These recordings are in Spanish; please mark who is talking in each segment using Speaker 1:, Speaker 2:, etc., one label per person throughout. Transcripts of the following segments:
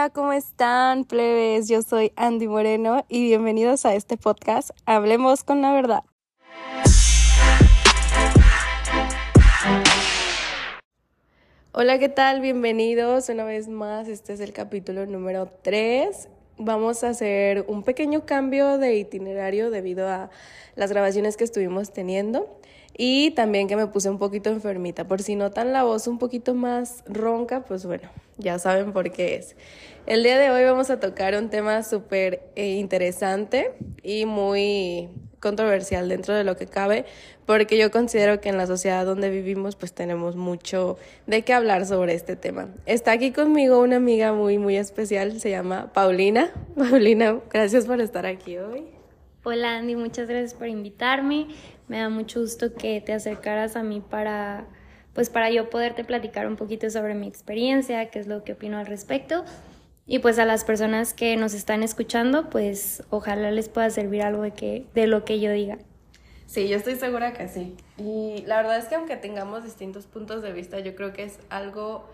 Speaker 1: Hola, ¿cómo están, plebes? Yo soy Andy Moreno y bienvenidos a este podcast Hablemos con la verdad. Hola, ¿qué tal? Bienvenidos una vez más. Este es el capítulo número 3. Vamos a hacer un pequeño cambio de itinerario debido a las grabaciones que estuvimos teniendo y también que me puse un poquito enfermita. Por si notan la voz un poquito más ronca, pues bueno, ya saben por qué es. El día de hoy vamos a tocar un tema súper eh, interesante y muy controversial dentro de lo que cabe, porque yo considero que en la sociedad donde vivimos pues tenemos mucho de qué hablar sobre este tema. Está aquí conmigo una amiga muy, muy especial, se llama Paulina. Paulina, gracias por estar aquí hoy.
Speaker 2: Hola Andy, muchas gracias por invitarme. Me da mucho gusto que te acercaras a mí para pues para yo poderte platicar un poquito sobre mi experiencia, qué es lo que opino al respecto. Y pues a las personas que nos están escuchando, pues ojalá les pueda servir algo de, que, de lo que yo diga.
Speaker 1: Sí, yo estoy segura que sí. Y la verdad es que aunque tengamos distintos puntos de vista, yo creo que es algo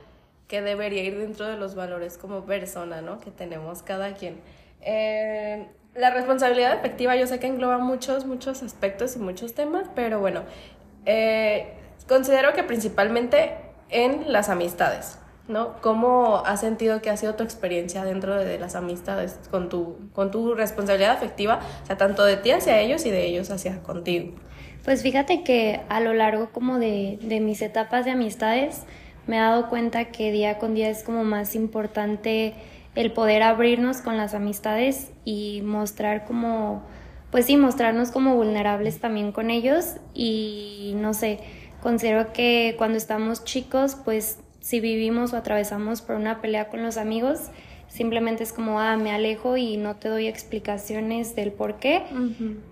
Speaker 1: que debería ir dentro de los valores como persona, ¿no? Que tenemos cada quien. Eh, la responsabilidad efectiva yo sé que engloba muchos, muchos aspectos y muchos temas, pero bueno, eh, considero que principalmente en las amistades. ¿no? ¿Cómo has sentido que ha sido tu experiencia dentro de las amistades con tu, con tu responsabilidad afectiva, o sea, tanto de ti hacia ellos y de ellos hacia contigo?
Speaker 2: Pues fíjate que a lo largo como de, de mis etapas de amistades me he dado cuenta que día con día es como más importante el poder abrirnos con las amistades y mostrar como, pues sí, mostrarnos como vulnerables también con ellos. Y no sé, considero que cuando estamos chicos, pues si vivimos o atravesamos por una pelea con los amigos, simplemente es como, ah, me alejo y no te doy explicaciones del por qué,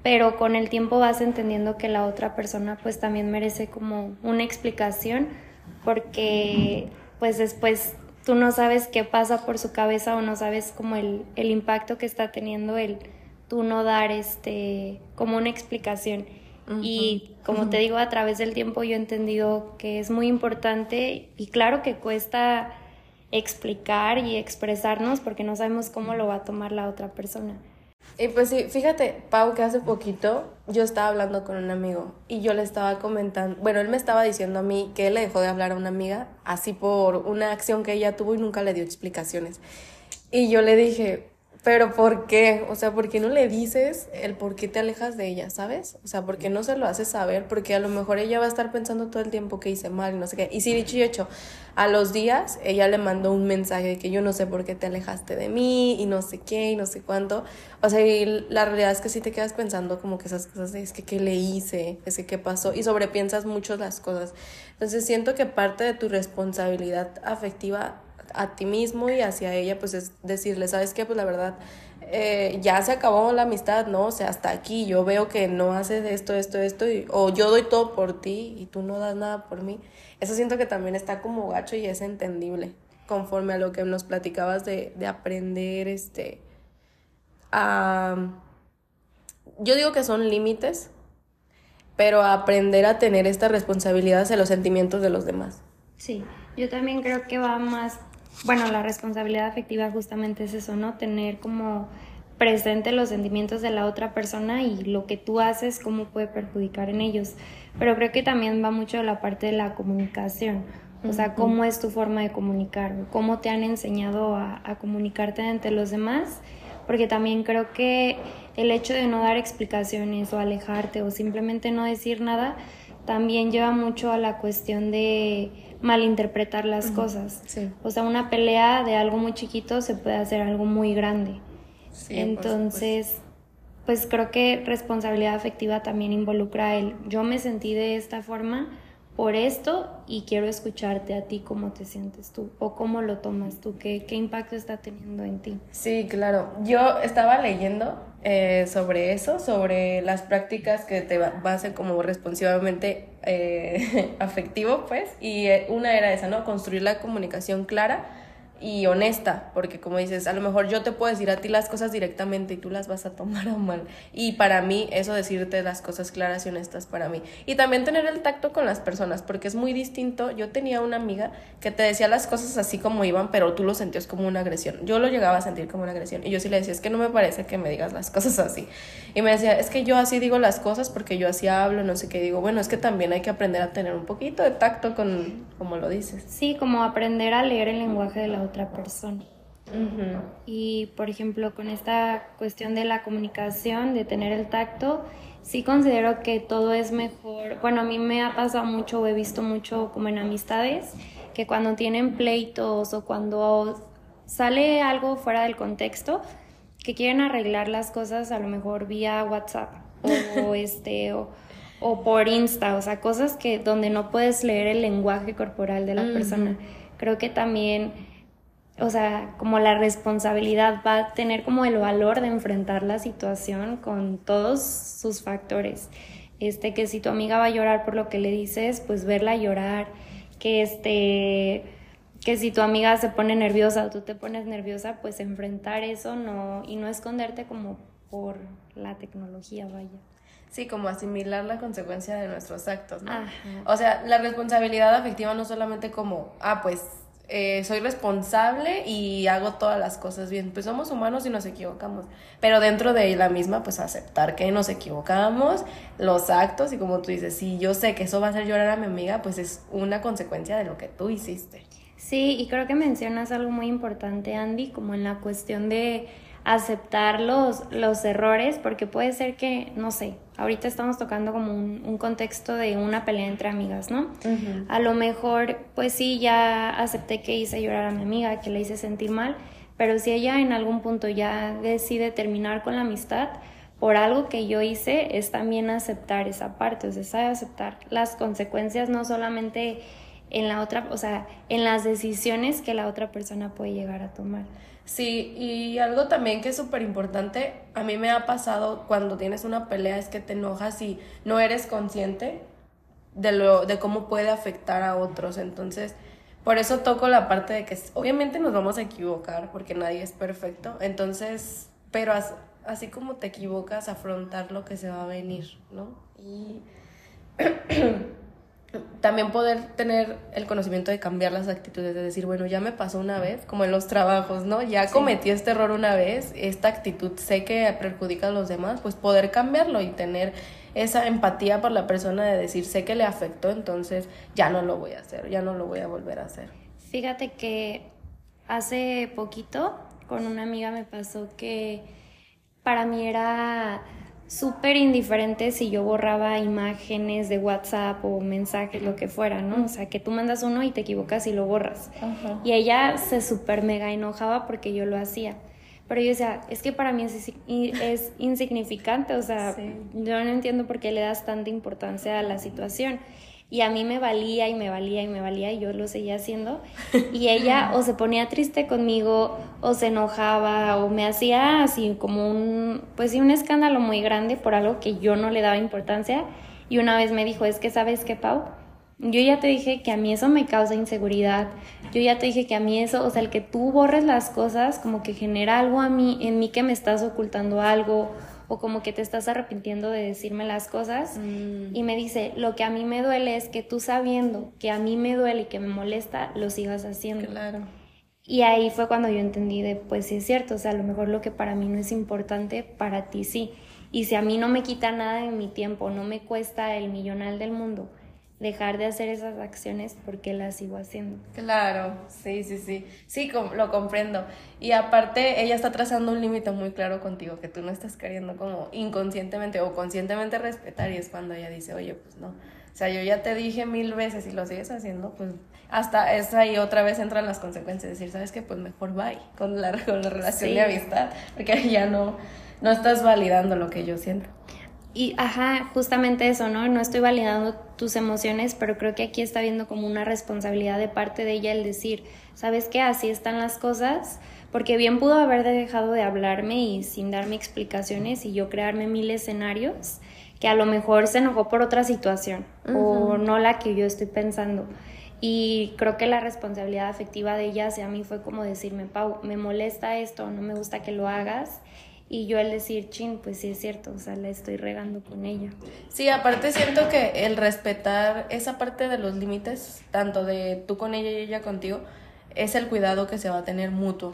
Speaker 2: pero con el tiempo vas entendiendo que la otra persona pues también merece como una explicación porque pues después tú no sabes qué pasa por su cabeza o no sabes como el, el impacto que está teniendo el tú no dar este como una explicación. Y como te digo, a través del tiempo yo he entendido que es muy importante y claro que cuesta explicar y expresarnos porque no sabemos cómo lo va a tomar la otra persona.
Speaker 1: Y pues sí, fíjate, Pau, que hace poquito yo estaba hablando con un amigo y yo le estaba comentando, bueno, él me estaba diciendo a mí que él le dejó de hablar a una amiga así por una acción que ella tuvo y nunca le dio explicaciones. Y yo le dije, pero ¿por qué? O sea, ¿por qué no le dices el por qué te alejas de ella, ¿sabes? O sea, ¿por qué no se lo haces saber? Porque a lo mejor ella va a estar pensando todo el tiempo que hice mal y no sé qué. Y sí, dicho y hecho, a los días ella le mandó un mensaje de que yo no sé por qué te alejaste de mí y no sé qué y no sé cuánto. O sea, y la realidad es que sí te quedas pensando como que esas cosas es que qué le hice, es que qué pasó y sobrepiensas mucho las cosas. Entonces siento que parte de tu responsabilidad afectiva a ti mismo y hacia ella, pues es decirle, ¿sabes qué? Pues la verdad, eh, ya se acabó la amistad, ¿no? O sea, hasta aquí yo veo que no haces esto, esto, esto, o yo doy todo por ti y tú no das nada por mí. Eso siento que también está como gacho y es entendible, conforme a lo que nos platicabas de, de aprender, este, a... Yo digo que son límites, pero aprender a tener esta responsabilidad hacia los sentimientos de los demás.
Speaker 2: Sí, yo también creo que va más bueno, la responsabilidad afectiva justamente es eso, ¿no? Tener como presente los sentimientos de la otra persona y lo que tú haces, cómo puede perjudicar en ellos. Pero creo que también va mucho de la parte de la comunicación. O sea, cómo es tu forma de comunicar, cómo te han enseñado a, a comunicarte ante los demás, porque también creo que el hecho de no dar explicaciones o alejarte o simplemente no decir nada, también lleva mucho a la cuestión de malinterpretar las cosas. O sea, una pelea de algo muy chiquito se puede hacer algo muy grande. Entonces, pues creo que responsabilidad afectiva también involucra el yo me sentí de esta forma por esto y quiero escucharte a ti cómo te sientes tú o cómo lo tomas tú, qué, qué impacto está teniendo en ti.
Speaker 1: Sí, claro. Yo estaba leyendo eh, sobre eso, sobre las prácticas que te va, a ser como responsivamente eh, afectivo, pues, y eh, una era esa, ¿no? Construir la comunicación clara, y honesta, porque como dices, a lo mejor yo te puedo decir a ti las cosas directamente y tú las vas a tomar a mal. Y para mí, eso decirte las cosas claras y honestas para mí. Y también tener el tacto con las personas, porque es muy distinto. Yo tenía una amiga que te decía las cosas así como iban, pero tú lo sentías como una agresión. Yo lo llegaba a sentir como una agresión. Y yo sí le decía, es que no me parece que me digas las cosas así. Y me decía, es que yo así digo las cosas porque yo así hablo, no sé qué. digo, bueno, es que también hay que aprender a tener un poquito de tacto con, como lo dices.
Speaker 2: Sí, como aprender a leer el lenguaje de la otra persona. Y por ejemplo, con esta cuestión de la comunicación, de tener el tacto, sí considero que todo es mejor. Bueno, a mí me ha pasado mucho, he visto mucho como en amistades, que cuando tienen pleitos o cuando sale algo fuera del contexto, que quieren arreglar las cosas a lo mejor vía WhatsApp o este o, por Insta, o sea, cosas que donde no puedes leer el lenguaje corporal de la persona. Creo que también o sea, como la responsabilidad va a tener como el valor de enfrentar la situación con todos sus factores. Este, que si tu amiga va a llorar por lo que le dices, pues verla llorar, que este, que si tu amiga se pone nerviosa o tú te pones nerviosa, pues enfrentar eso no, y no esconderte como por la tecnología, vaya.
Speaker 1: Sí, como asimilar la consecuencia de nuestros actos, ¿no? O sea, la responsabilidad afectiva no solamente como, ah, pues eh, soy responsable y hago todas las cosas bien. Pues somos humanos y nos equivocamos. Pero dentro de la misma, pues aceptar que nos equivocamos, los actos y como tú dices, si yo sé que eso va a hacer llorar a mi amiga, pues es una consecuencia de lo que tú hiciste.
Speaker 2: Sí, y creo que mencionas algo muy importante, Andy, como en la cuestión de aceptar los, los errores, porque puede ser que, no sé, ahorita estamos tocando como un, contexto de una pelea entre amigas, ¿no? A lo mejor, pues sí, ya acepté que hice llorar a mi amiga, que le hice sentir mal, pero si ella en algún punto ya decide terminar con la amistad, por algo que yo hice, es también aceptar esa parte, o sea, es aceptar las consecuencias, no solamente en la otra, o sea, en las decisiones que la otra persona puede llegar a tomar.
Speaker 1: Sí, y algo también que es súper importante, a mí me ha pasado cuando tienes una pelea es que te enojas y no eres consciente de, lo, de cómo puede afectar a otros. Entonces, por eso toco la parte de que obviamente nos vamos a equivocar porque nadie es perfecto. Entonces, pero así como te equivocas, afrontar lo que se va a venir, ¿no? Y también poder tener el conocimiento de cambiar las actitudes, de decir, bueno, ya me pasó una vez, como en los trabajos, ¿no? Ya cometí este error una vez, esta actitud sé que perjudica a los demás, pues poder cambiarlo y tener esa empatía por la persona de decir, sé que le afectó, entonces ya no lo voy a hacer, ya no lo voy a volver a hacer.
Speaker 2: Fíjate que hace poquito con una amiga me pasó que para mí era súper indiferente si yo borraba imágenes de WhatsApp o mensajes, lo que fuera, ¿no? O sea, que tú mandas uno y te equivocas y lo borras. Y ella se súper mega enojaba porque yo lo hacía. Pero yo decía, es que para mí es, es insignificante, o sea, yo no entiendo por qué le das tanta importancia a la situación y a mí me valía y me valía y me valía y yo lo seguía haciendo. Y ella o se ponía triste conmigo o se enojaba o me hacía así como un pues sí un escándalo muy grande por algo que yo no le daba importancia. Y una vez me dijo es que sabes qué Pau yo ya te dije que a mí eso me causa inseguridad. Yo ya te dije que a mí eso o sea el que tú borres las cosas como que genera algo a mí en mí que me estás ocultando algo o como que te estás arrepintiendo de decirme las cosas. Mm. Y me dice, lo que a mí me duele es que tú sabiendo que a mí me duele y que me molesta, lo sigas haciendo.
Speaker 1: Claro.
Speaker 2: Y ahí fue cuando yo entendí de, pues sí es cierto, o sea, a lo mejor lo que para mí no es importante, para ti sí. Y si a mí no me quita nada de mi tiempo, no me cuesta el millonal del mundo, dejar de hacer esas acciones porque las sigo haciendo.
Speaker 1: Claro, sí, sí, sí, sí, lo comprendo. Y aparte, ella está trazando un límite muy claro contigo que tú no estás queriendo como inconscientemente o conscientemente respetar y es cuando ella dice, oye, pues no. O sea, yo ya te dije mil veces y lo sigues haciendo, pues hasta es ahí otra vez entran las consecuencias, decir, ¿sabes qué? Pues mejor bye con la, con la relación de amistad, porque ya no, no estás validando lo que yo siento.
Speaker 2: Y, ajá, justamente eso, ¿no? No estoy validando tus emociones, pero creo que aquí está viendo como una responsabilidad de parte de ella el decir, ¿sabes qué? Así están las cosas, porque bien pudo haber dejado de hablarme y sin darme explicaciones y yo crearme mil escenarios que a lo mejor se enojó por otra situación o no la que yo estoy pensando. Y creo que la responsabilidad afectiva de ella hacia mí fue como decirme, Pau, me molesta esto, no me gusta que lo hagas. Y yo el decir, chin, pues sí es cierto, o sea, la estoy regando con ella.
Speaker 1: Sí, aparte siento que el respetar esa parte de los límites, tanto de tú con ella y ella contigo, es el cuidado que se va a tener mutuo.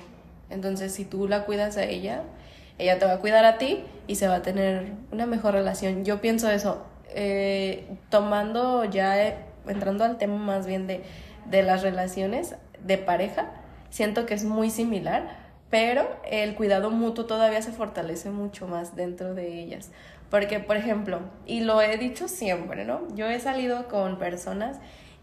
Speaker 1: Entonces, si tú la cuidas a ella, ella te va a cuidar a ti y se va a tener una mejor relación. Yo pienso eso, eh, tomando ya, eh, entrando al tema más bien de, de las relaciones de pareja, siento que es muy similar, pero el cuidado mutuo todavía se fortalece mucho más dentro de ellas. Porque, por ejemplo, y lo he dicho siempre, ¿no? Yo he salido con personas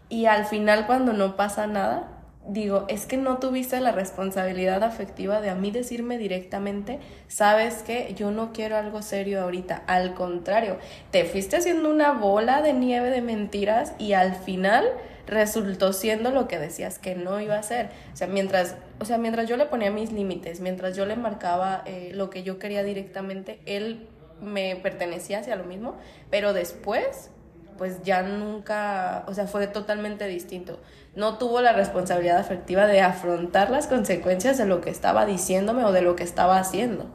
Speaker 1: y al final cuando no pasa nada, digo, es que no tuviste la responsabilidad afectiva de a mí decirme directamente, sabes que yo no quiero algo serio ahorita, al contrario, te fuiste haciendo una bola de nieve de mentiras y al final resultó siendo lo que decías que no iba a ser. O sea, mientras, o sea, mientras yo le ponía mis límites, mientras yo le marcaba eh, lo que yo quería directamente, él me pertenecía hacia lo mismo, pero después pues ya nunca, o sea, fue totalmente distinto. No tuvo la responsabilidad afectiva de afrontar las consecuencias de lo que estaba diciéndome o de lo que estaba haciendo.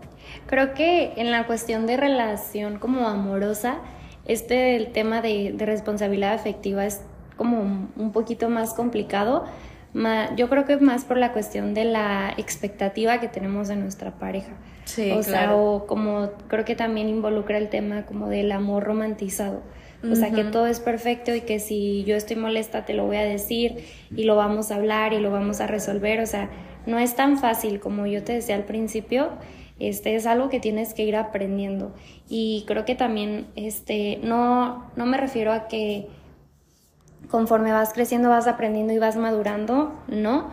Speaker 2: Creo que en la cuestión de relación como amorosa, este el tema de, responsabilidad afectiva es como un poquito más complicado. Yo creo que más por la cuestión de la expectativa que tenemos de nuestra pareja. Sí, o sea, o como creo que también involucra el tema como del amor romantizado o sea, que todo es perfecto y que si yo estoy molesta te lo voy a decir y lo vamos a hablar y lo vamos a resolver. O sea, no es tan fácil como yo te decía al principio. Este es algo que tienes que ir aprendiendo. Y creo que también, este, no, no me refiero a que conforme vas creciendo vas aprendiendo y vas madurando, no,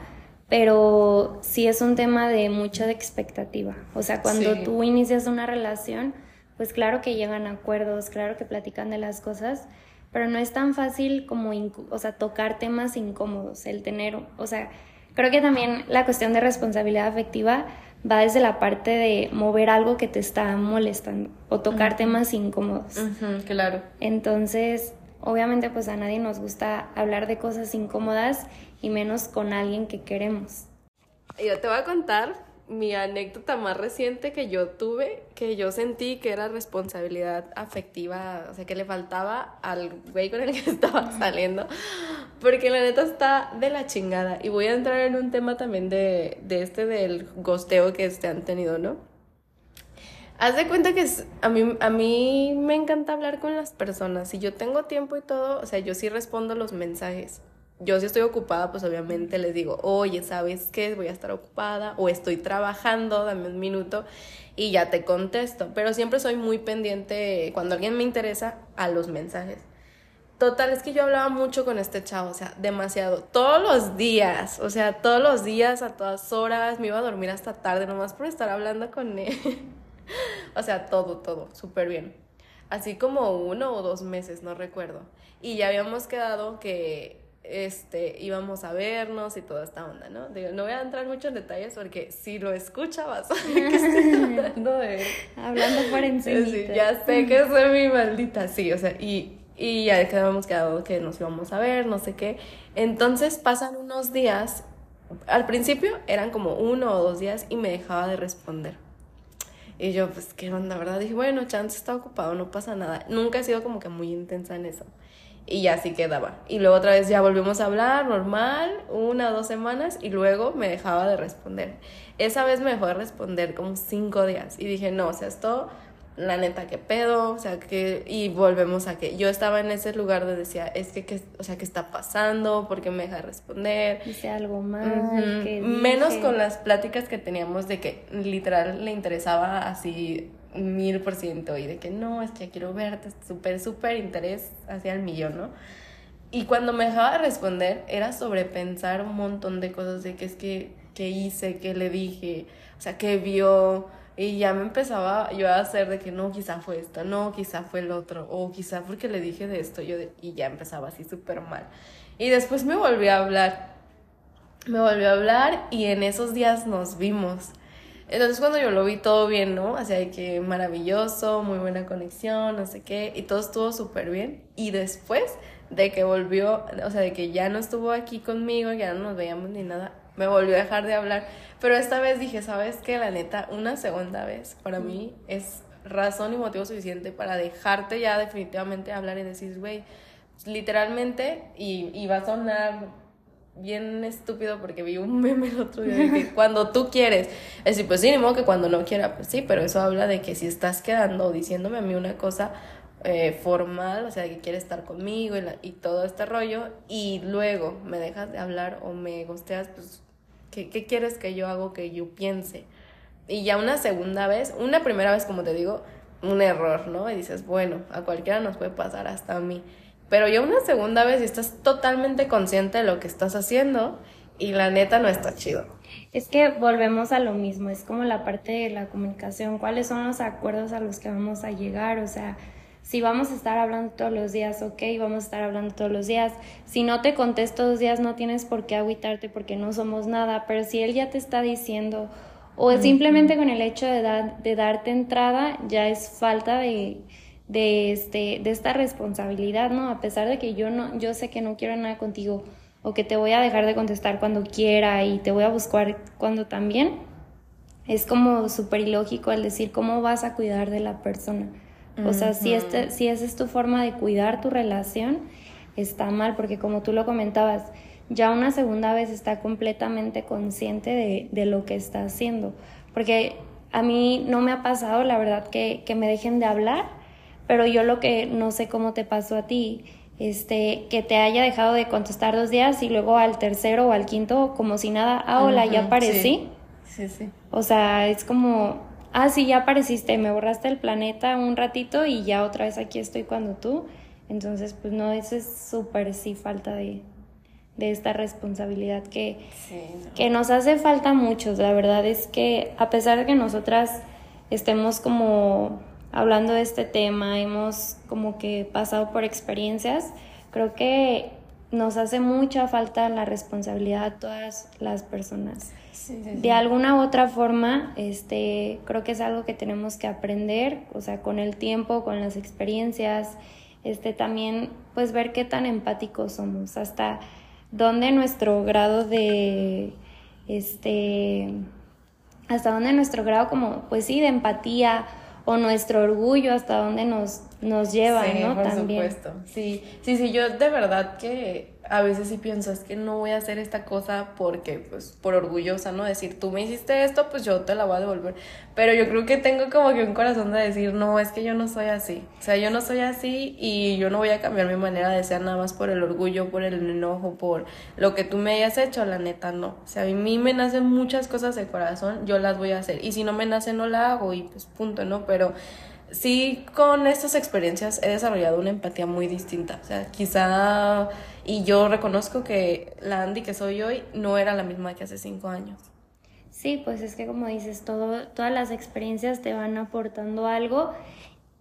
Speaker 2: pero sí es un tema de mucha expectativa. O sea, cuando tú inicias una relación, pues claro que llegan a acuerdos, claro que platican de las cosas, pero no es tan fácil como, o sea, tocar temas incómodos, el tener, o sea, creo que también la cuestión de responsabilidad afectiva va desde la parte de mover algo que te está molestando o tocar temas incómodos.
Speaker 1: claro.
Speaker 2: Entonces, obviamente pues a nadie nos gusta hablar de cosas incómodas y menos con alguien que queremos.
Speaker 1: Yo te voy a contar mi anécdota más reciente que yo tuve, que yo sentí que era responsabilidad afectiva, o sea, que le faltaba al güey con el que estaba saliendo, porque la neta está de la chingada. Y voy a entrar en un tema también de, de este del gosteo que este han tenido, ¿no? Haz de cuenta que a, mí, a mí me encanta hablar con las personas. Si yo tengo tiempo y todo, o sea, yo sí respondo los mensajes yo si estoy ocupada, pues obviamente les digo, oye, ¿sabes qué? Voy a estar ocupada o estoy trabajando, dame un minuto y ya te contesto. Pero siempre soy muy pendiente cuando alguien me interesa a los mensajes. Total, es que yo hablaba mucho con este chavo, o sea, demasiado. Todos los días, o sea, todos los días, a todas horas, me iba a dormir hasta tarde nomás por estar hablando con él. o sea, todo, todo, súper bien. Así como uno o dos meses, no recuerdo. Y ya habíamos quedado que este, íbamos a vernos y toda esta onda, ¿no? Digo, no voy a entrar mucho en detalles porque si lo escucha vas a ver que estoy hablando de...
Speaker 2: Hablando por encima.
Speaker 1: Sí, ya sé que soy mi maldita, sí, o sea, y, y ya habíamos quedado que nos íbamos a ver, no sé qué. Entonces pasan unos días, al principio eran como uno o dos días y me dejaba de responder. Y yo, pues, ¿qué onda, verdad? Dije, bueno, chance está ocupado, no pasa nada. Nunca he sido como que muy intensa en eso y ya así quedaba. Y luego otra vez ya volvimos a hablar normal, una o dos semanas, y luego me dejaba de responder. Esa vez me dejó de responder como cinco días y dije, no, o sea, esto, la neta, qué pedo, o sea, que, y volvemos a que yo estaba en ese lugar de decía, es que, que o sea, ¿qué está pasando? ¿Por qué me deja de responder?
Speaker 2: Hice algo mal.
Speaker 1: Menos con las pláticas que teníamos de que literal le interesaba así mil por ciento y de que no, es que quiero verte, súper, súper interés hacia el millón, ¿no? Y cuando me dejaba de responder era sobrepensar un montón de cosas de que es que, que hice, que le dije, o sea, que vio, y ya me empezaba yo a hacer de que no, quizá fue esto, no, quizá fue el otro, o quizá porque le dije de esto, yo y ya empezaba así súper mal. Y después me volvió a hablar, me volvió a hablar y en esos días nos vimos. Entonces cuando yo lo vi todo bien, ¿no? O sea, que maravilloso, muy buena conexión, no sé qué, y todo estuvo súper bien. Y después de que volvió, o sea, de que ya no estuvo aquí conmigo, ya no nos veíamos ni nada, me volvió a dejar de hablar. Pero esta vez dije, ¿sabes qué? La neta, una segunda vez para mí es razón y motivo suficiente para dejarte ya definitivamente hablar y decir, güey, literalmente, y, y va a sonar bien estúpido porque vi un meme el otro día de que cuando tú quieres, es decir, pues sí, ni modo que cuando no quiera, pues sí, pero eso habla de que si estás quedando diciéndome a mí una cosa eh, formal, o sea, que quieres estar conmigo y, y, todo este rollo, y luego me dejas de hablar o me gosteas, pues, ¿qué, ¿qué quieres que yo haga que yo piense? Y ya una segunda vez, una primera vez, como te digo, un error, ¿no? Y dices, bueno, a cualquiera nos puede pasar, hasta a mí. Pero ya una segunda vez y estás totalmente consciente de lo que estás haciendo y la neta no está chido.
Speaker 2: Es que volvemos a lo mismo, es como la parte de la comunicación, cuáles son los acuerdos a los que vamos a llegar, o sea, si vamos a estar hablando todos los días, ok, vamos a estar hablando todos los días. Si no te contesto dos días, no tienes por qué agüitarte porque no somos nada, pero si él ya te está diciendo, o simplemente con el hecho de, de darte entrada, ya es falta de, de, este, de esta responsabilidad, ¿no? A pesar de que yo, no, yo sé que no quiero nada contigo o que te voy a dejar de contestar cuando quiera y te voy a buscar cuando también, es como súper ilógico el decir cómo vas a cuidar de la persona. O sea, si, este, si esa es tu forma de cuidar tu relación, está mal, porque como tú lo comentabas, ya una segunda vez está completamente consciente de, de lo que está haciendo. Porque a mí no me ha pasado, la verdad, que, que me dejen de hablar pero yo lo que no sé cómo te pasó a ti, este, que te haya dejado de contestar dos días y luego al tercero o al quinto como si nada, ah, hola, ya aparecí.
Speaker 1: Sí. sí,
Speaker 2: O sea, es como, ah, sí, ya apareciste, me borraste el planeta un ratito y ya otra vez aquí estoy cuando tú. Entonces, pues no, eso es súper sí falta de, de esta responsabilidad que, que nos hace falta mucho. La verdad es que a pesar de que nosotras estemos como hablando de este tema, hemos como que pasado por experiencias, creo que nos hace mucha falta la responsabilidad a todas las personas. De alguna u otra forma, este, creo que es algo que tenemos que aprender, o sea, con el tiempo, con las experiencias, este, también, pues ver qué tan empáticos somos, hasta dónde nuestro grado de, este, hasta dónde nuestro grado como, pues sí, de empatía o nuestro orgullo hasta dónde nos, nos lleva,
Speaker 1: sí,
Speaker 2: ¿no?
Speaker 1: Por
Speaker 2: También.
Speaker 1: supuesto. Sí, sí, sí, yo de verdad que a veces sí pienso, es que no voy a hacer esta cosa porque, pues, por orgullosa, ¿no? Decir, tú me hiciste esto, pues yo te la voy a devolver. Pero yo creo que tengo como que un corazón de decir, no, es que yo no soy así. O sea, yo no soy así y yo no voy a cambiar mi manera de ser nada más por el orgullo, por el enojo, por lo que tú me hayas hecho, la neta, no. O sea, a mí me nacen muchas cosas de corazón, yo las voy a hacer. Y si no me nace, no la hago y pues punto, ¿no? Pero sí con estas experiencias he desarrollado una empatía muy distinta. O sea, quizá, y yo reconozco que la Andy que soy hoy no era la misma que hace cinco años.
Speaker 2: Sí, pues es que como dices, todo, todas las experiencias te van aportando algo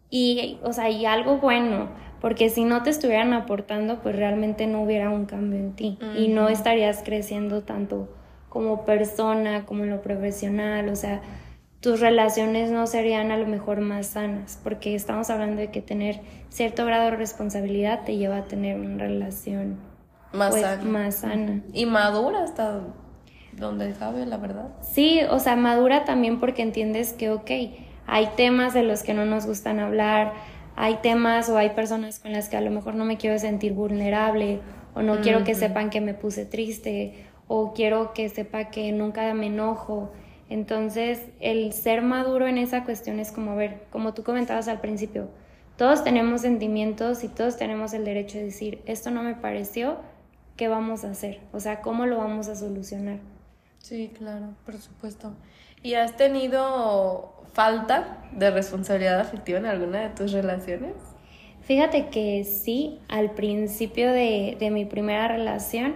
Speaker 2: y, o sea, y algo bueno, porque si no te estuvieran aportando, pues realmente no hubiera un cambio en ti y no estarías creciendo tanto como persona, como en lo profesional, o sea, tus relaciones no serían a lo mejor más sanas, porque estamos hablando de que tener cierto grado de responsabilidad te lleva a tener una relación
Speaker 1: más,
Speaker 2: pues,
Speaker 1: sana.
Speaker 2: más sana.
Speaker 1: Y madura hasta donde cabe, la verdad.
Speaker 2: Sí, o sea, madura también porque entiendes que, ok, hay temas de los que no nos gustan hablar, hay temas o hay personas con las que a lo mejor no me quiero sentir vulnerable o no quiero que sepan que me puse triste o quiero que sepa que nunca me enojo. Entonces, el ser maduro en esa cuestión es como, ver, como tú comentabas al principio, todos tenemos sentimientos y todos tenemos el derecho de decir, esto no me pareció, ¿qué vamos a hacer? O sea, ¿cómo lo vamos a solucionar?
Speaker 1: Sí, claro, por supuesto. ¿Y has tenido falta de responsabilidad afectiva en alguna de tus relaciones?
Speaker 2: Fíjate que sí, al principio de, de mi primera relación,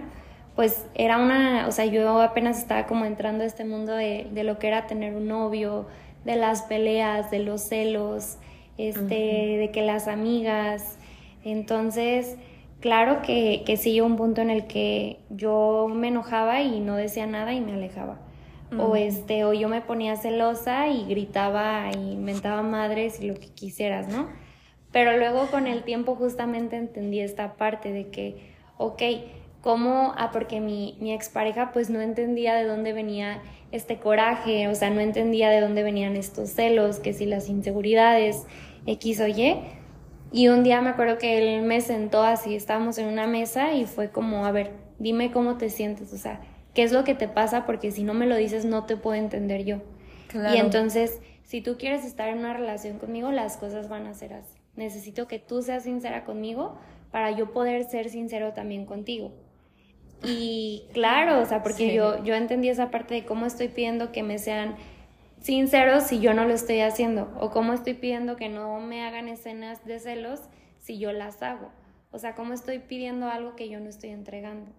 Speaker 2: pues era una, o sea, yo apenas estaba como entrando a este mundo de, de lo que era tener un novio, de las peleas, de los celos, este, de que las amigas, entonces, claro que, que sí un punto en el que yo me enojaba y no decía nada y me alejaba. O este, o yo me ponía celosa y gritaba y inventaba madres y lo que quisieras, ¿no? Pero luego con el tiempo justamente entendí esta parte de que, ok, ¿cómo? Ah, porque mi, mi expareja pues no entendía de dónde venía este coraje, o sea, no entendía de dónde venían estos celos, que si las inseguridades, X o Y. Y un día me acuerdo que él me sentó así, estábamos en una mesa y fue como, a ver, dime cómo te sientes, o sea, qué es lo que te pasa, porque si no me lo dices no te puedo entender yo. Y entonces, si tú quieres estar en una relación conmigo, las cosas van a ser así. Necesito que tú seas sincera conmigo para yo poder ser sincero también contigo. Y claro, o sea, porque yo, yo entendí esa parte de cómo estoy pidiendo que me sean sinceros si yo no lo estoy haciendo, o cómo estoy pidiendo que no me hagan escenas de celos si yo las hago. O sea, cómo estoy pidiendo algo que yo no estoy entregando.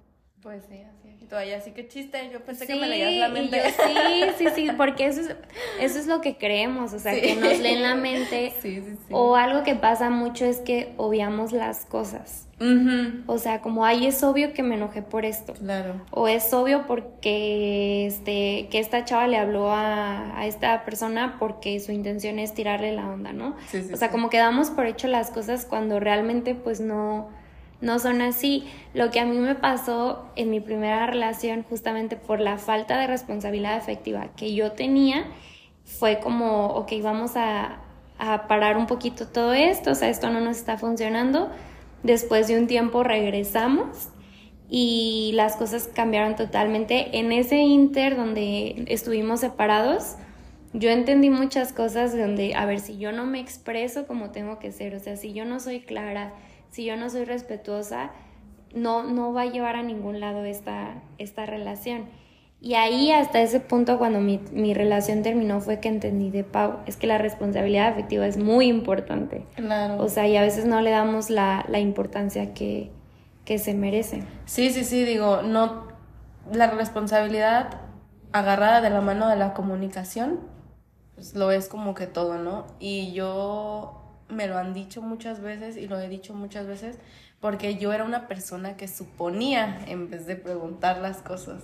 Speaker 1: Pues sí, así. Y todavía sí que chiste, yo pensé que me leías la mente.
Speaker 2: sí, sí, sí, porque eso es, eso es lo que creemos, o sea, que nos leen la mente. Sí, sí, sí. O algo que pasa mucho es que obviamos las cosas. O sea, como, ay, es obvio que me enojé por esto.
Speaker 1: Claro.
Speaker 2: O es obvio porque este, que esta chava le habló a, a esta persona porque su intención es tirarle la onda, ¿no? Sí, sí, o sea, como que damos por hecho las cosas cuando realmente pues no, no son así. Lo que a mí me pasó en mi primera relación, justamente por la falta de responsabilidad afectiva que yo tenía, fue como, ok, vamos a, a parar un poquito todo esto, o sea, esto no nos está funcionando Después de un tiempo regresamos y las cosas cambiaron totalmente. En ese inter donde estuvimos separados, yo entendí muchas cosas donde, a ver, si yo no me expreso como tengo que ser, o sea, si yo no soy clara, si yo no soy respetuosa, no, no va a llevar a ningún lado esta, esta relación. Y ahí hasta ese punto cuando mi, mi, relación terminó fue que entendí de Pau, es que la responsabilidad afectiva es muy importante.
Speaker 1: Claro.
Speaker 2: O sea, y a veces no le damos la, la importancia que, que se merece.
Speaker 1: Sí, sí, sí, digo, no, la responsabilidad agarrada de la mano de la comunicación, pues lo es como que todo, ¿no? Y yo me lo han dicho muchas veces y lo he dicho muchas veces porque yo era una persona que suponía en vez de preguntar las cosas.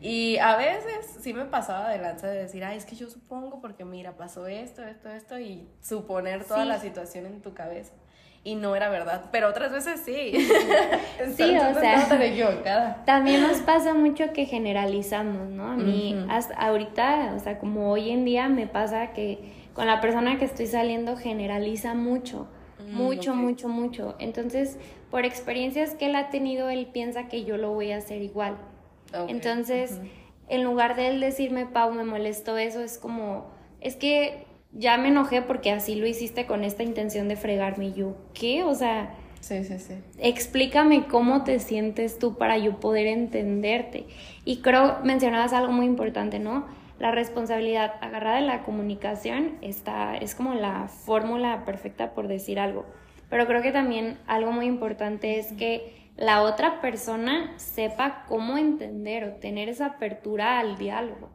Speaker 1: Y a veces sí me pasaba de lanza de decir, ay, es que yo supongo porque mira, pasó esto, esto, esto, y suponer toda la situación en tu cabeza. Y no era verdad, pero otras veces sí.
Speaker 2: sí, o sea, también nos pasa mucho que generalizamos, ¿no? A mí, hasta ahorita, o sea, como hoy en día me pasa que con la persona que estoy saliendo generaliza mucho, mm, mucho, mucho, mucho. Entonces, por experiencias que él ha tenido, él piensa que yo lo voy a hacer igual. Entonces, en lugar de él decirme, Pau, me molestó eso, es como, es que ya me enojé porque así lo hiciste con esta intención de fregarme. Y yo, ¿qué? O sea,
Speaker 1: sí, sí, sí.
Speaker 2: explícame cómo te sientes tú para yo poder entenderte. Y creo, mencionabas algo muy importante, ¿no? La responsabilidad agarrada de la comunicación está, es como la fórmula perfecta por decir algo. Pero creo que también algo muy importante es que la otra persona sepa cómo entender o tener esa apertura al diálogo.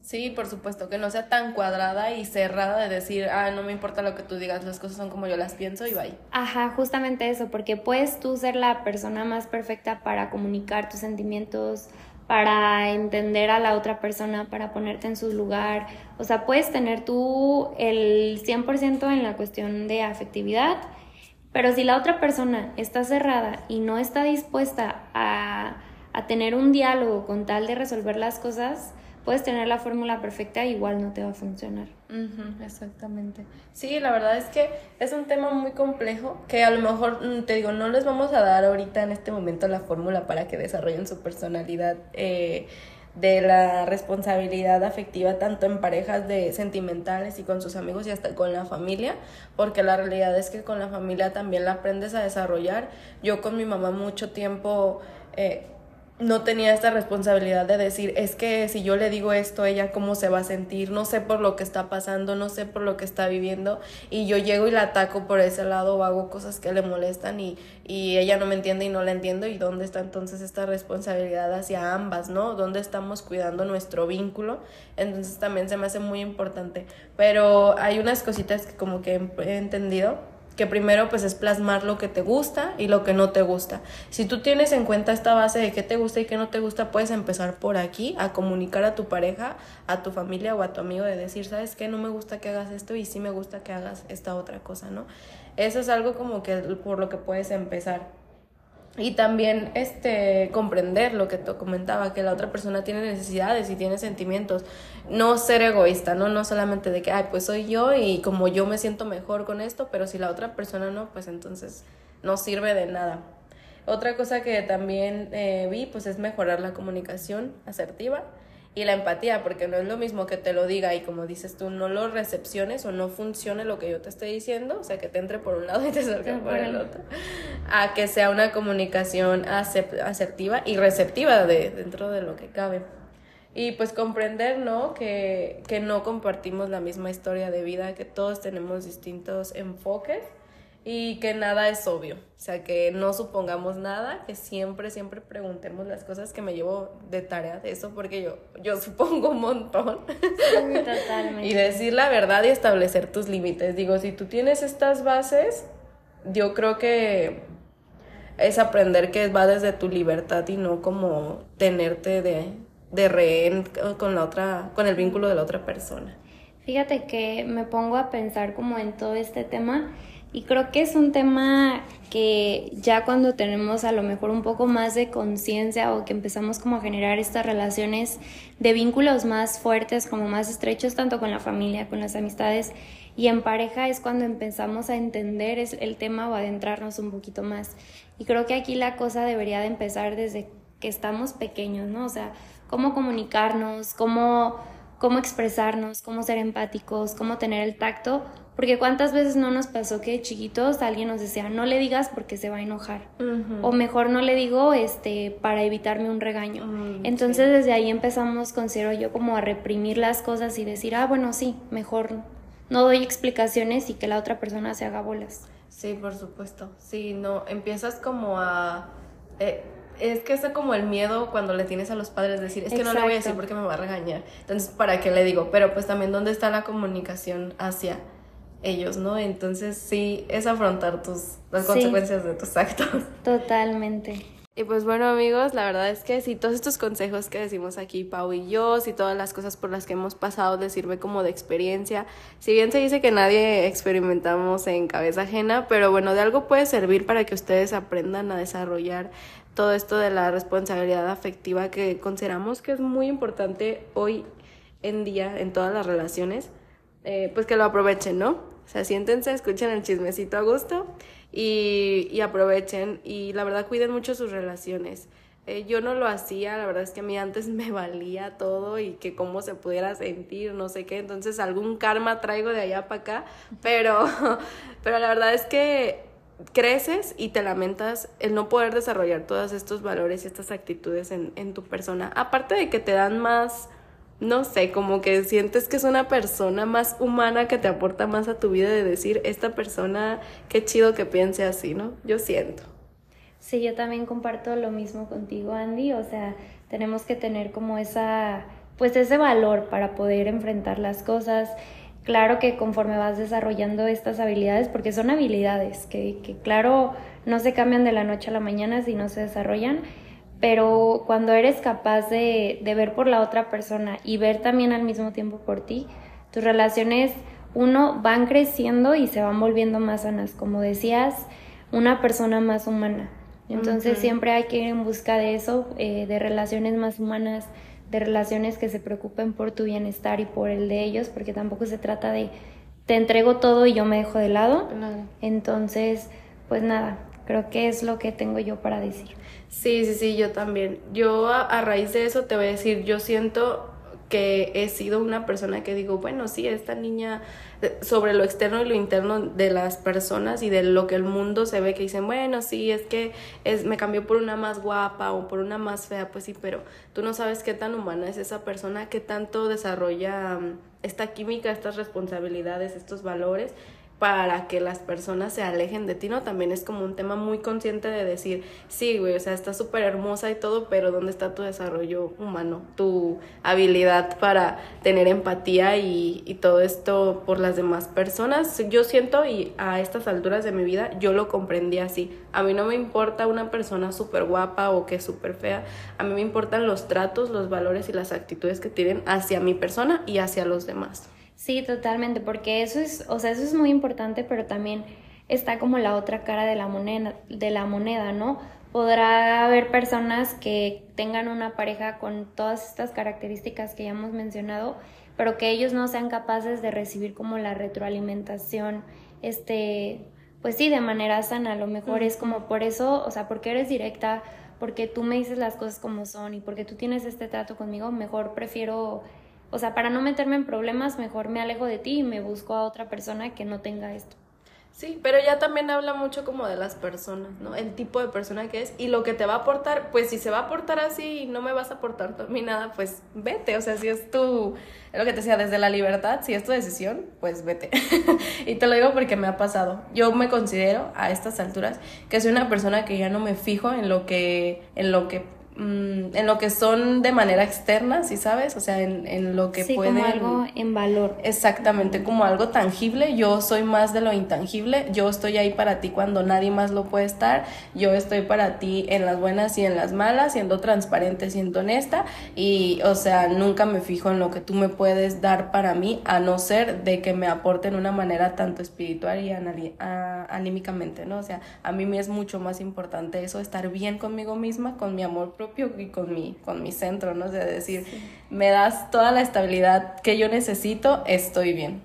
Speaker 1: Sí, por supuesto, que no sea tan cuadrada y cerrada de decir, ah, no me importa lo que tú digas, las cosas son como yo las pienso y bye.
Speaker 2: Ajá, justamente eso, porque puedes tú ser la persona más perfecta para comunicar tus sentimientos, para entender a la otra persona, para ponerte en su lugar. O sea, puedes tener tú el 100% en la cuestión de afectividad, pero si la otra persona está cerrada y no está dispuesta a, tener un diálogo con tal de resolver las cosas, puedes tener la fórmula perfecta igual no te va a funcionar.
Speaker 1: exactamente. Sí, la verdad es que es un tema muy complejo que a lo mejor, mm, te digo, no les vamos a dar ahorita en este momento la fórmula para que desarrollen su personalidad. Eh, de la responsabilidad afectiva tanto en parejas de sentimentales y con sus amigos y hasta con la familia, porque la realidad es que con la familia también la aprendes a desarrollar. Yo con mi mamá mucho tiempo eh, no tenía esta responsabilidad de decir, es que si yo le digo esto, ella cómo se va a sentir, no sé por lo que está pasando, no sé por lo que está viviendo, y yo llego y la ataco por ese lado o hago cosas que le molestan y, y ella no me entiende y no la entiendo, y dónde está entonces esta responsabilidad hacia ambas, ¿no? ¿Dónde estamos cuidando nuestro vínculo? Entonces también se me hace muy importante, pero hay unas cositas que como que he entendido que primero pues es plasmar lo que te gusta y lo que no te gusta. Si tú tienes en cuenta esta base de qué te gusta y qué no te gusta, puedes empezar por aquí a comunicar a tu pareja, a tu familia o a tu amigo de decir, ¿sabes qué? No me gusta que hagas esto y sí me gusta que hagas esta otra cosa, ¿no? Eso es algo como que por lo que puedes empezar. Y también este comprender lo que te comentaba, que la otra persona tiene necesidades y tiene sentimientos. No ser egoísta, ¿no? No solamente de que, ay, pues soy yo y como yo me siento mejor con esto, pero si la otra persona no, pues entonces no sirve de nada. Otra cosa que también eh, vi, pues es mejorar la comunicación asertiva y la empatía, porque no es lo mismo que te lo diga y como dices tú, no lo recepciones o no funcione lo que yo te estoy diciendo, o sea, que te entre por un lado y te salga por el otro, a que sea una comunicación asertiva y receptiva de, dentro de lo que cabe. Y pues comprender, ¿no? Que, que no compartimos la misma historia de vida, que todos tenemos distintos enfoques y que nada es obvio, o sea, que no supongamos nada, que siempre, siempre preguntemos las cosas que me llevo de tarea de eso, porque yo, yo supongo un montón. Totalmente. y decir la verdad y establecer tus límites. Digo, si tú tienes estas bases, yo creo que es aprender que va desde tu libertad y no como tenerte de, de rehén con la otra, con el vínculo de la otra persona.
Speaker 2: Fíjate que me pongo a pensar como en todo este tema y creo que es un tema que ya cuando tenemos a lo mejor un poco más de conciencia o que empezamos como a generar estas relaciones de vínculos más fuertes, como más estrechos, tanto con la familia, con las amistades y en pareja es cuando empezamos a entender el tema o adentrarnos un poquito más. Y creo que aquí la cosa debería de empezar desde que estamos pequeños, ¿no? O sea, cómo comunicarnos, cómo, cómo expresarnos, cómo ser empáticos, cómo tener el tacto porque cuántas veces no nos pasó que de chiquitos alguien nos decía, no le digas porque se va a enojar. O mejor no le digo este para evitarme un regaño. Entonces desde ahí empezamos, considero yo, como a reprimir las cosas y decir, ah, bueno, sí, mejor no doy explicaciones y que la otra persona se haga bolas.
Speaker 1: Sí, por supuesto. Sí, no, empiezas como a... Eh, es que es como el miedo cuando le tienes a los padres decir, es que no le voy a decir porque me va a regañar. Entonces, ¿para qué le digo? Pero pues también dónde está la comunicación hacia ellos, ¿no? Entonces sí, es afrontar tus, las consecuencias de tus actos.
Speaker 2: Totalmente.
Speaker 1: Y pues bueno amigos, la verdad es que si todos estos consejos que decimos aquí Pau y yo, si todas las cosas por las que hemos pasado les sirve como de experiencia, si bien se dice que nadie experimentamos en cabeza ajena, pero bueno, de algo puede servir para que ustedes aprendan a desarrollar todo esto de la responsabilidad afectiva que consideramos que es muy importante hoy en día en todas las relaciones, eh, pues que lo aprovechen, ¿no? O sea, siéntense, escuchen el chismecito a gusto y, y aprovechen. Y la verdad, cuiden mucho sus relaciones. Eh, yo no lo hacía, la verdad es que a mí antes me valía todo y que cómo se pudiera sentir, no sé qué. Entonces, algún karma traigo de allá para acá. Pero, pero la verdad es que creces y te lamentas el no poder desarrollar todos estos valores y estas actitudes en, en tu persona. Aparte de que te dan más no sé, como que sientes que es una persona más humana que te aporta más a tu vida de decir, esta persona, qué chido que piense así, ¿no? Yo siento.
Speaker 2: Sí, yo también comparto lo mismo contigo, Andy, o sea, tenemos que tener como esa, pues ese valor para poder enfrentar las cosas. Claro que conforme vas desarrollando estas habilidades, porque son habilidades que, que claro, no se cambian de la noche a la mañana si no se desarrollan, pero cuando eres capaz de, ver por la otra persona y ver también al mismo tiempo por ti, tus relaciones, uno, van creciendo y se van volviendo más sanas. Como decías, una persona más humana. Entonces siempre hay que ir en busca de eso, eh, de relaciones más humanas, de relaciones que se preocupen por tu bienestar y por el de ellos, porque tampoco se trata de te entrego todo y yo me dejo de lado. Entonces, pues nada, creo que es lo que tengo yo para decir.
Speaker 1: Sí, sí, sí, yo también. Yo a, raíz de eso te voy a decir, yo siento que he sido una persona que digo, bueno, sí, esta niña eh, sobre lo externo y lo interno de las personas y de lo que el mundo se ve que dicen, bueno, sí, es que es me cambió por una más guapa o por una más fea, pues sí, pero tú no sabes qué tan humana es esa persona, qué tanto desarrolla mm, esta química, estas responsabilidades, estos valores para que las personas se alejen de ti, ¿no? También es como un tema muy consciente de decir, sí, güey, o sea, está súper hermosa y todo, pero ¿dónde está tu desarrollo humano? Tu habilidad para tener empatía y, y todo esto por las demás personas. Yo siento, y a estas alturas de mi vida, yo lo comprendí así. A mí no me importa una persona súper guapa o que es súper fea, a mí me importan los tratos, los valores y las actitudes que tienen hacia mi persona y hacia los demás.
Speaker 2: Sí, totalmente, porque eso es, o sea, eso es muy importante, pero también está como la otra cara de la moneda, de la moneda, ¿no? Podrá haber personas que tengan una pareja con todas estas características que ya hemos mencionado, pero que ellos no sean capaces de recibir como la retroalimentación, este, pues sí, de manera sana. A lo mejor es como por eso, o sea, porque eres directa, porque tú me dices las cosas como son y porque tú tienes este trato conmigo, mejor prefiero o sea, para no meterme en problemas, mejor me alejo de ti y me busco a otra persona que no tenga esto.
Speaker 1: Sí, pero ya también habla mucho como de las personas, ¿no? El tipo de persona que es y lo que te va a aportar, pues si se va a aportar así y no me vas a aportar a mí nada, pues vete, o sea, si es tu, es lo que te decía, desde la libertad, si es tu decisión, pues vete. y te lo digo porque me ha pasado. Yo me considero a estas alturas que soy una persona que ya no me fijo en lo que, en lo que Mm, en lo que son de manera externa, ¿sí sabes? O sea, en, en lo que
Speaker 2: sí,
Speaker 1: pueden...
Speaker 2: como algo en valor.
Speaker 1: Exactamente, como algo tangible. Yo soy más de lo intangible. Yo estoy ahí para ti cuando nadie más lo puede estar. Yo estoy para ti en las buenas y en las malas, siendo transparente, siendo honesta. Y, o sea, nunca me fijo en lo que tú me puedes dar para mí, a no ser de que me aporten una manera tanto espiritual y anímicamente, ¿no? O sea, a mí me es mucho más importante eso, estar bien conmigo misma, con mi amor propio y con mi, con mi centro, ¿no? de decir, me das toda la estabilidad que yo necesito, estoy bien.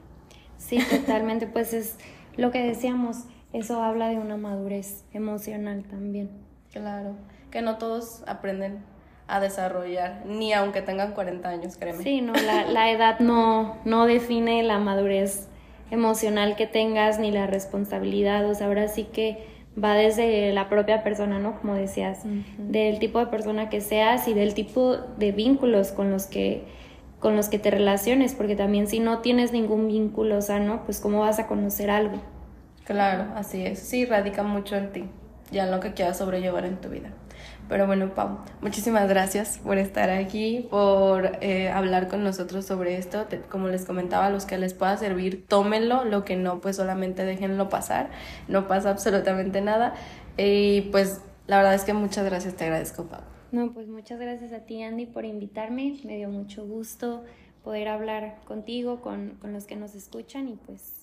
Speaker 2: Sí, totalmente, pues es lo que decíamos, eso habla de una madurez emocional también.
Speaker 1: Claro, que no todos aprenden a desarrollar, ni aunque tengan 40 años, créeme.
Speaker 2: Sí, no, la, la edad no, no define la madurez emocional que tengas ni la responsabilidad, o sea, ahora sí que va desde la propia persona, ¿no? Como decías, del tipo de persona que seas y del tipo de vínculos con los que con los que te relaciones, porque también si no tienes ningún vínculo sano, pues cómo vas a conocer algo.
Speaker 1: Claro, así es. Sí, radica mucho en ti, ya en lo que quieras sobrellevar en tu vida. Pero bueno, Pau, muchísimas gracias por estar aquí, por eh, hablar con nosotros sobre esto. como les comentaba, los que les pueda servir, tómenlo, lo que no, pues solamente déjenlo pasar, no pasa absolutamente nada. Y pues la verdad es que muchas gracias, te agradezco, Pau.
Speaker 2: No, pues muchas gracias a ti, Andy, por invitarme. Me dio mucho gusto poder hablar contigo, con, con los que nos escuchan y pues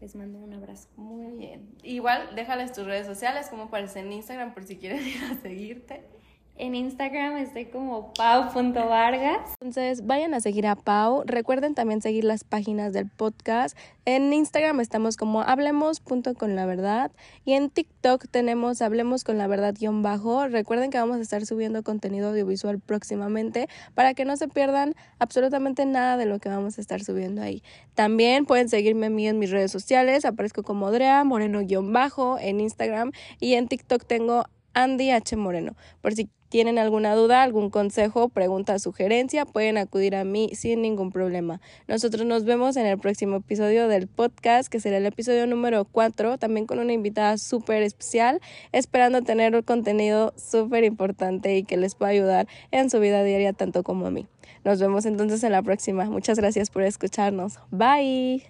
Speaker 2: les mando un abrazo.
Speaker 1: Muy bien. Igual déjales tus redes sociales, como aparece en Instagram, por si quieren ir a seguirte.
Speaker 2: En Instagram estoy como pau.vargas.
Speaker 1: Entonces vayan a seguir a Pau. Recuerden también seguir las páginas del podcast. En Instagram estamos como hablemos con la verdad. Y en TikTok tenemos hablemos con la verdad guion bajo. Recuerden que vamos a estar subiendo contenido audiovisual próximamente para que no se pierdan absolutamente nada de lo que vamos a estar subiendo ahí. También pueden seguirme a mí en mis redes sociales. Aparezco como Adrea Moreno guion bajo en Instagram. Y en TikTok tengo Andy H. Moreno. Por si tienen alguna duda, algún consejo, pregunta, sugerencia, pueden acudir a mí sin ningún problema. Nosotros nos vemos en el próximo episodio del podcast, que será el episodio número 4, también con una invitada súper especial, esperando tener un contenido súper importante y que les pueda ayudar en su vida diaria tanto como a mí. Nos vemos entonces en la próxima. Muchas gracias por escucharnos. Bye.